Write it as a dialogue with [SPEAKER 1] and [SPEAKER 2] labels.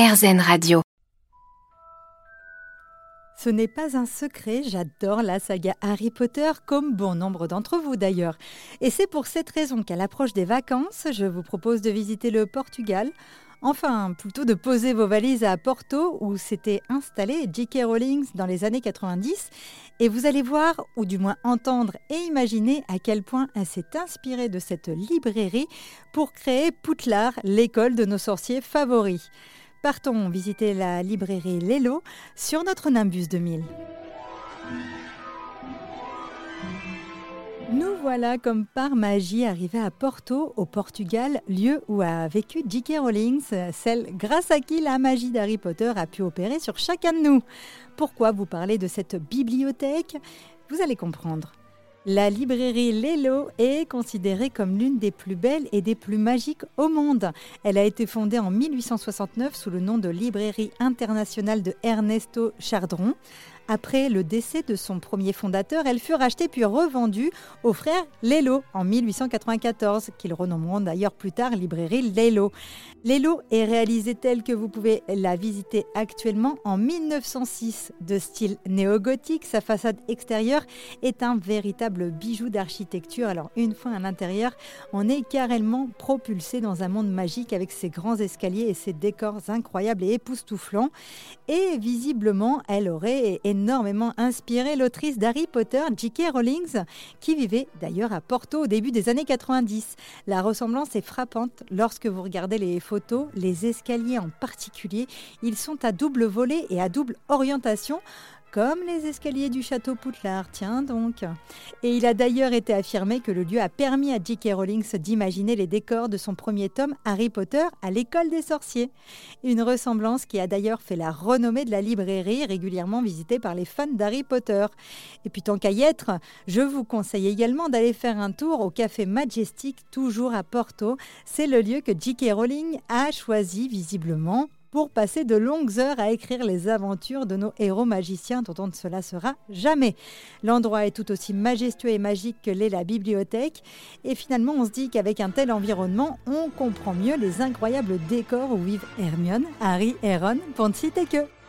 [SPEAKER 1] RZN Radio.
[SPEAKER 2] Ce n'est pas un secret, j'adore la saga Harry Potter, comme bon nombre d'entre vous d'ailleurs. Et c'est pour cette raison qu'à l'approche des vacances, je vous propose de visiter le Portugal. Enfin, plutôt de poser vos valises à Porto, où s'était installé J.K. Rowling dans les années 90. Et vous allez voir, ou du moins entendre et imaginer à quel point elle s'est inspirée de cette librairie pour créer Poutlar, l'école de nos sorciers favoris. Partons visiter la librairie Lelo sur notre Nimbus 2000. Nous voilà comme par magie arrivés à Porto, au Portugal, lieu où a vécu J.K. Rowling, celle grâce à qui la magie d'Harry Potter a pu opérer sur chacun de nous. Pourquoi vous parler de cette bibliothèque? Vous allez comprendre. La librairie Lelo est considérée comme l'une des plus belles et des plus magiques au monde. Elle a été fondée en 1869 sous le nom de Librairie internationale de Ernesto Chardron. Après le décès de son premier fondateur, elle fut rachetée puis revendue aux frères Lelo en 1894, qu'ils renommeront d'ailleurs plus tard librairie Lelo. Lelo est réalisée telle que vous pouvez la visiter actuellement en 1906, de style néo-gothique. Sa façade extérieure est un véritable bijou d'architecture. Alors une fois à l'intérieur, on est carrément propulsé dans un monde magique avec ses grands escaliers et ses décors incroyables et époustouflants. Et visiblement, elle aurait énormément inspiré l'autrice d'Harry Potter, J.K. Rowling, qui vivait d'ailleurs à Porto au début des années 90. La ressemblance est frappante lorsque vous regardez les photos, les escaliers en particulier, ils sont à double volet et à double orientation comme les escaliers du château Poutlar, tiens donc. Et il a d'ailleurs été affirmé que le lieu a permis à J.K. Rowling d'imaginer les décors de son premier tome Harry Potter à l'école des sorciers. Une ressemblance qui a d'ailleurs fait la renommée de la librairie, régulièrement visitée par les fans d'Harry Potter. Et puis tant qu'à y être, je vous conseille également d'aller faire un tour au Café Majestic, toujours à Porto. C'est le lieu que J.K. Rowling a choisi visiblement pour passer de longues heures à écrire les aventures de nos héros magiciens dont on ne se lassera jamais. L'endroit est tout aussi majestueux et magique que l'est la bibliothèque et finalement on se dit qu'avec un tel environnement, on comprend mieux les incroyables décors où vivent Hermione, Harry et Ron, pour ne citer que.